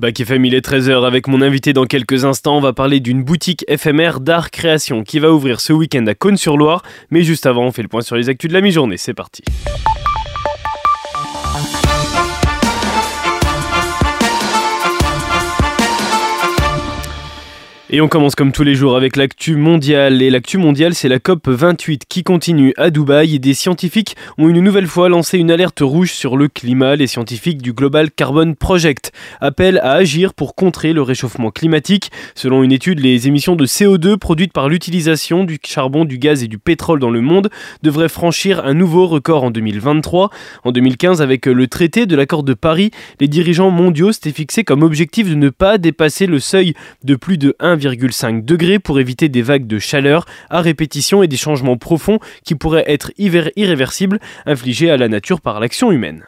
Bac FM, il est 13h avec mon invité dans quelques instants. On va parler d'une boutique éphémère d'art création qui va ouvrir ce week-end à Cône-sur-Loire. Mais juste avant, on fait le point sur les actus de la mi-journée. C'est parti. Et on commence comme tous les jours avec l'actu mondiale. Et l'actu mondiale, c'est la COP 28 qui continue à Dubaï. Et des scientifiques ont une nouvelle fois lancé une alerte rouge sur le climat. Les scientifiques du Global Carbon Project appellent à agir pour contrer le réchauffement climatique. Selon une étude, les émissions de CO2 produites par l'utilisation du charbon, du gaz et du pétrole dans le monde devraient franchir un nouveau record en 2023. En 2015, avec le traité de l'accord de Paris, les dirigeants mondiaux s'étaient fixés comme objectif de ne pas dépasser le seuil de plus de 1, 1,5 degrés pour éviter des vagues de chaleur à répétition et des changements profonds qui pourraient être irréversibles infligés à la nature par l'action humaine.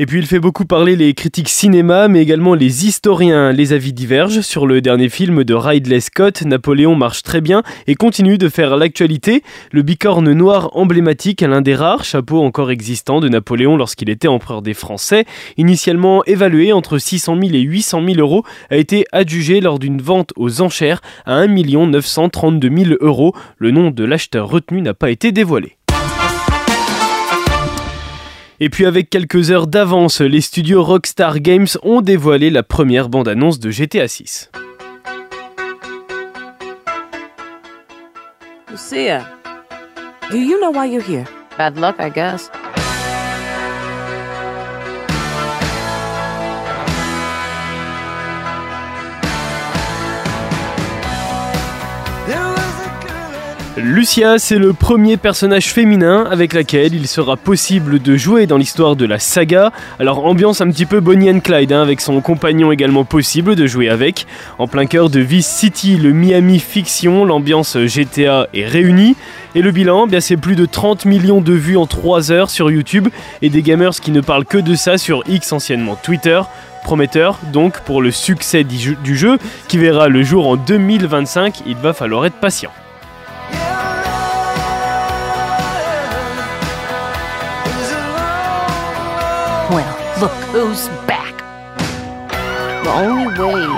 Et puis il fait beaucoup parler les critiques cinéma, mais également les historiens. Les avis divergent sur le dernier film de Ridley Scott. Napoléon marche très bien et continue de faire l'actualité. Le bicorne noir emblématique, l'un des rares chapeaux encore existants de Napoléon lorsqu'il était empereur des Français, initialement évalué entre 600 000 et 800 000 euros, a été adjugé lors d'une vente aux enchères à 1 932 000 euros. Le nom de l'acheteur retenu n'a pas été dévoilé. Et puis avec quelques heures d'avance, les studios Rockstar Games ont dévoilé la première bande-annonce de GTA 6. Lucia, do you know why you're here? Bad luck, I guess. Lucia, c'est le premier personnage féminin avec laquelle il sera possible de jouer dans l'histoire de la saga. Alors ambiance un petit peu Bonnie and Clyde, hein, avec son compagnon également possible de jouer avec. En plein cœur de Vice City, le Miami fiction, l'ambiance GTA est réunie. Et le bilan, eh bien c'est plus de 30 millions de vues en 3 heures sur YouTube et des gamers qui ne parlent que de ça sur X anciennement Twitter prometteur donc pour le succès du jeu qui verra le jour en 2025, il va falloir être patient. Look who's back. The only way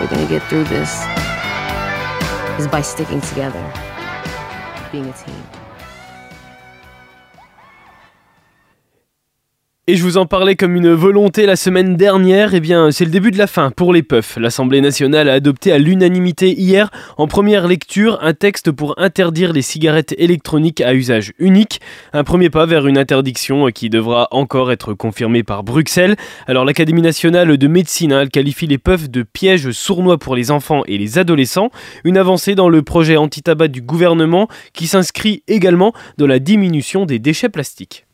we're gonna get through this is by sticking together, being a team. Et je vous en parlais comme une volonté la semaine dernière, eh bien c'est le début de la fin pour les puffs. L'Assemblée nationale a adopté à l'unanimité hier, en première lecture, un texte pour interdire les cigarettes électroniques à usage unique. Un premier pas vers une interdiction qui devra encore être confirmée par Bruxelles. Alors l'Académie nationale de médecine elle qualifie les puffs de pièges sournois pour les enfants et les adolescents. Une avancée dans le projet anti-tabac du gouvernement qui s'inscrit également dans la diminution des déchets plastiques.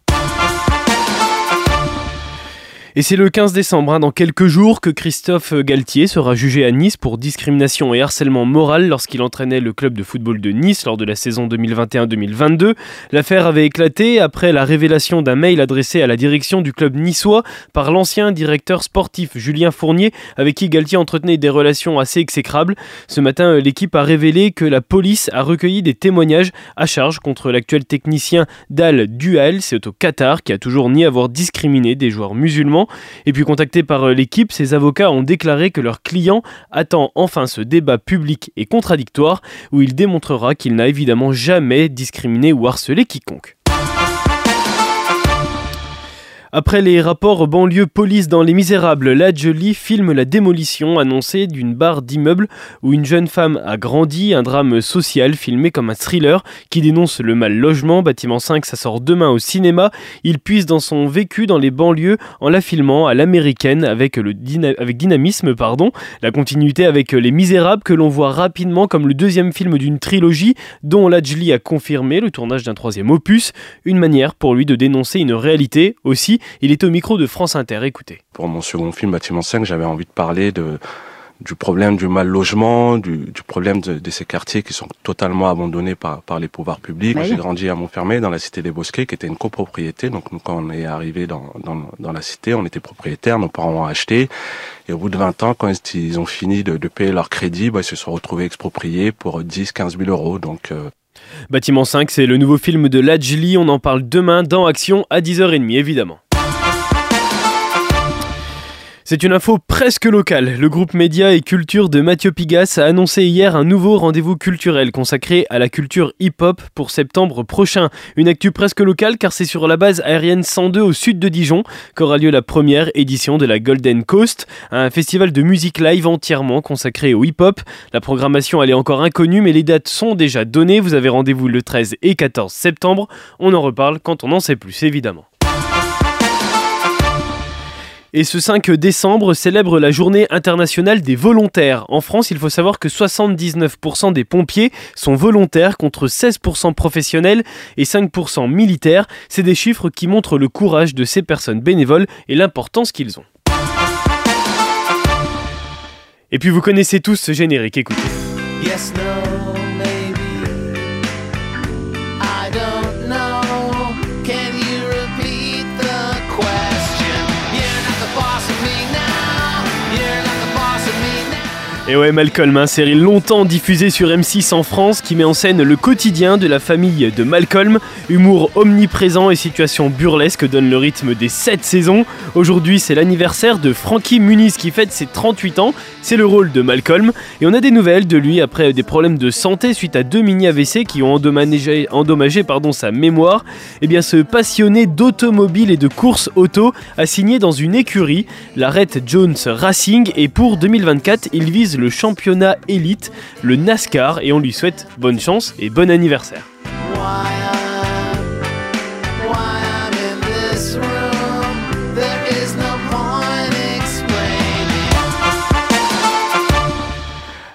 Et c'est le 15 décembre, hein, dans quelques jours, que Christophe Galtier sera jugé à Nice pour discrimination et harcèlement moral lorsqu'il entraînait le club de football de Nice lors de la saison 2021-2022. L'affaire avait éclaté après la révélation d'un mail adressé à la direction du club niçois par l'ancien directeur sportif Julien Fournier, avec qui Galtier entretenait des relations assez exécrables. Ce matin, l'équipe a révélé que la police a recueilli des témoignages à charge contre l'actuel technicien Dal Dual, c'est au Qatar, qui a toujours nié avoir discriminé des joueurs musulmans. Et puis contacté par euh, l'équipe, ces avocats ont déclaré que leur client attend enfin ce débat public et contradictoire où il démontrera qu'il n'a évidemment jamais discriminé ou harcelé quiconque. Après les rapports banlieue police dans Les Misérables, La filme la démolition annoncée d'une barre d'immeubles où une jeune femme a grandi, un drame social filmé comme un thriller qui dénonce le mal logement. Bâtiment 5, ça sort demain au cinéma. Il puise dans son vécu dans les banlieues en la filmant à l'américaine avec, dynamisme. Pardon. La continuité avec Les Misérables que l'on voit rapidement comme le deuxième film d'une trilogie dont La a confirmé le tournage d'un troisième opus. Une manière pour lui de dénoncer une réalité aussi il est au micro de France Inter. Écoutez. Pour mon second film, Bâtiment 5, j'avais envie de parler de, du problème du mal logement, du, du problème de, de, ces quartiers qui sont totalement abandonnés par, par les pouvoirs publics. J'ai grandi à Montfermé, dans la cité des Bosquets, qui était une copropriété. Donc nous, quand on est arrivé dans, dans, dans, la cité, on était propriétaire, nos parents ont acheté. Et au bout de 20 ans, quand ils ont fini de, de payer leur crédit, bah, ils se sont retrouvés expropriés pour 10, 15 000 euros. Donc euh, Bâtiment 5, c'est le nouveau film de Lajli. On en parle demain dans Action à 10h30, évidemment. C'est une info presque locale. Le groupe Média et Culture de Mathieu Pigas a annoncé hier un nouveau rendez-vous culturel consacré à la culture hip-hop pour septembre prochain. Une actu presque locale car c'est sur la base aérienne 102 au sud de Dijon qu'aura lieu la première édition de la Golden Coast, un festival de musique live entièrement consacré au hip-hop. La programmation elle est encore inconnue mais les dates sont déjà données. Vous avez rendez-vous le 13 et 14 septembre. On en reparle quand on en sait plus évidemment. Et ce 5 décembre célèbre la journée internationale des volontaires. En France, il faut savoir que 79% des pompiers sont volontaires contre 16% professionnels et 5% militaires. C'est des chiffres qui montrent le courage de ces personnes bénévoles et l'importance qu'ils ont. Et puis vous connaissez tous ce générique, écoutez. Et ouais, Malcolm, une série longtemps diffusée sur M6 en France qui met en scène le quotidien de la famille de Malcolm. Humour omniprésent et situation burlesque donnent le rythme des 7 saisons. Aujourd'hui, c'est l'anniversaire de Frankie Muniz qui fête ses 38 ans. C'est le rôle de Malcolm. Et on a des nouvelles de lui après des problèmes de santé suite à deux mini-AVC qui ont endommagé, endommagé pardon, sa mémoire. Et eh bien, ce passionné d'automobile et de course auto a signé dans une écurie, la Red Jones Racing. Et pour 2024, il vise le championnat élite, le NASCAR, et on lui souhaite bonne chance et bon anniversaire.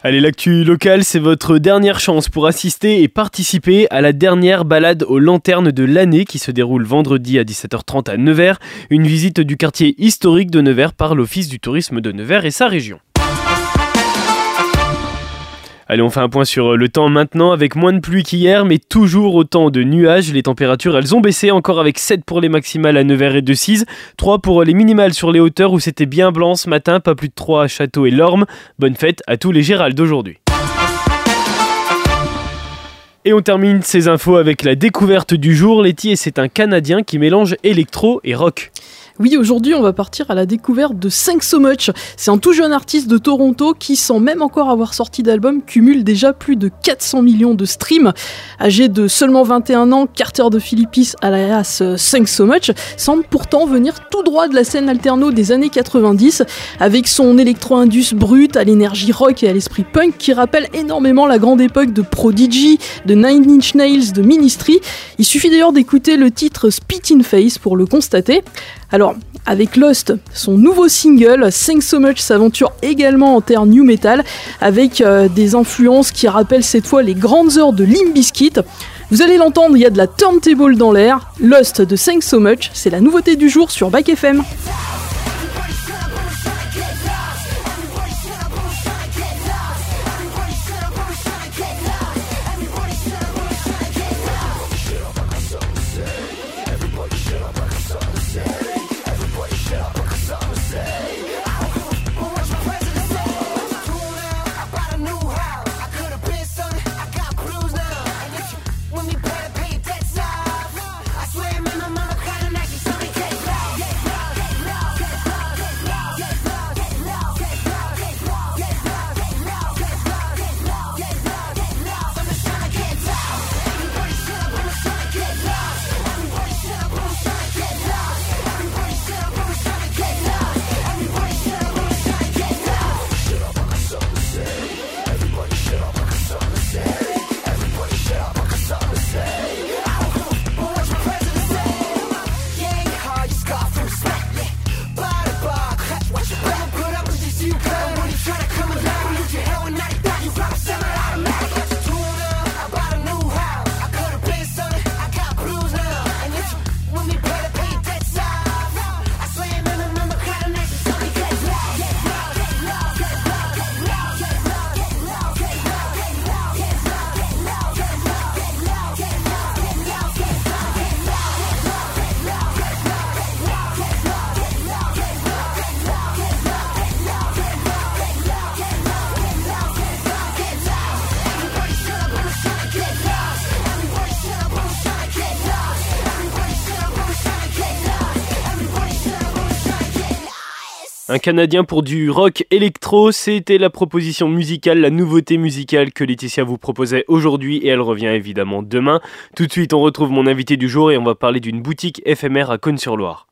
Allez, l'actu locale, c'est votre dernière chance pour assister et participer à la dernière balade aux lanternes de l'année qui se déroule vendredi à 17h30 à Nevers. Une visite du quartier historique de Nevers par l'Office du tourisme de Nevers et sa région. Allez, on fait un point sur euh, le temps maintenant avec moins de pluie qu'hier, mais toujours autant de nuages. Les températures, elles ont baissé encore avec 7 pour les maximales à Nevers et de 6, 3 pour les minimales sur les hauteurs où c'était bien blanc ce matin, pas plus de 3 à Château et Lorme. Bonne fête à tous les Gérald d'aujourd'hui. Et on termine ces infos avec la découverte du jour. Letty, c'est un Canadien qui mélange électro et rock. Oui, aujourd'hui, on va partir à la découverte de 5 So Much. C'est un tout jeune artiste de Toronto qui, sans même encore avoir sorti d'album, cumule déjà plus de 400 millions de streams. Âgé de seulement 21 ans, Carter de Philippis, alias 5 So Much, semble pourtant venir tout droit de la scène alterno des années 90, avec son électro-indus brut à l'énergie rock et à l'esprit punk qui rappelle énormément la grande époque de Prodigy, de Nine Inch Nails, de Ministry. Il suffit d'ailleurs d'écouter le titre Spit in Face pour le constater. Alors, avec Lost, son nouveau single, Thanks So Much s'aventure également en terre new metal, avec euh, des influences qui rappellent cette fois les grandes heures de Limp Bizkit. Vous allez l'entendre, il y a de la turntable dans l'air. Lost de Thanks So Much, c'est la nouveauté du jour sur Back FM. Un Canadien pour du rock électro, c'était la proposition musicale, la nouveauté musicale que Laetitia vous proposait aujourd'hui et elle revient évidemment demain. Tout de suite, on retrouve mon invité du jour et on va parler d'une boutique éphémère à Cône-sur-Loire.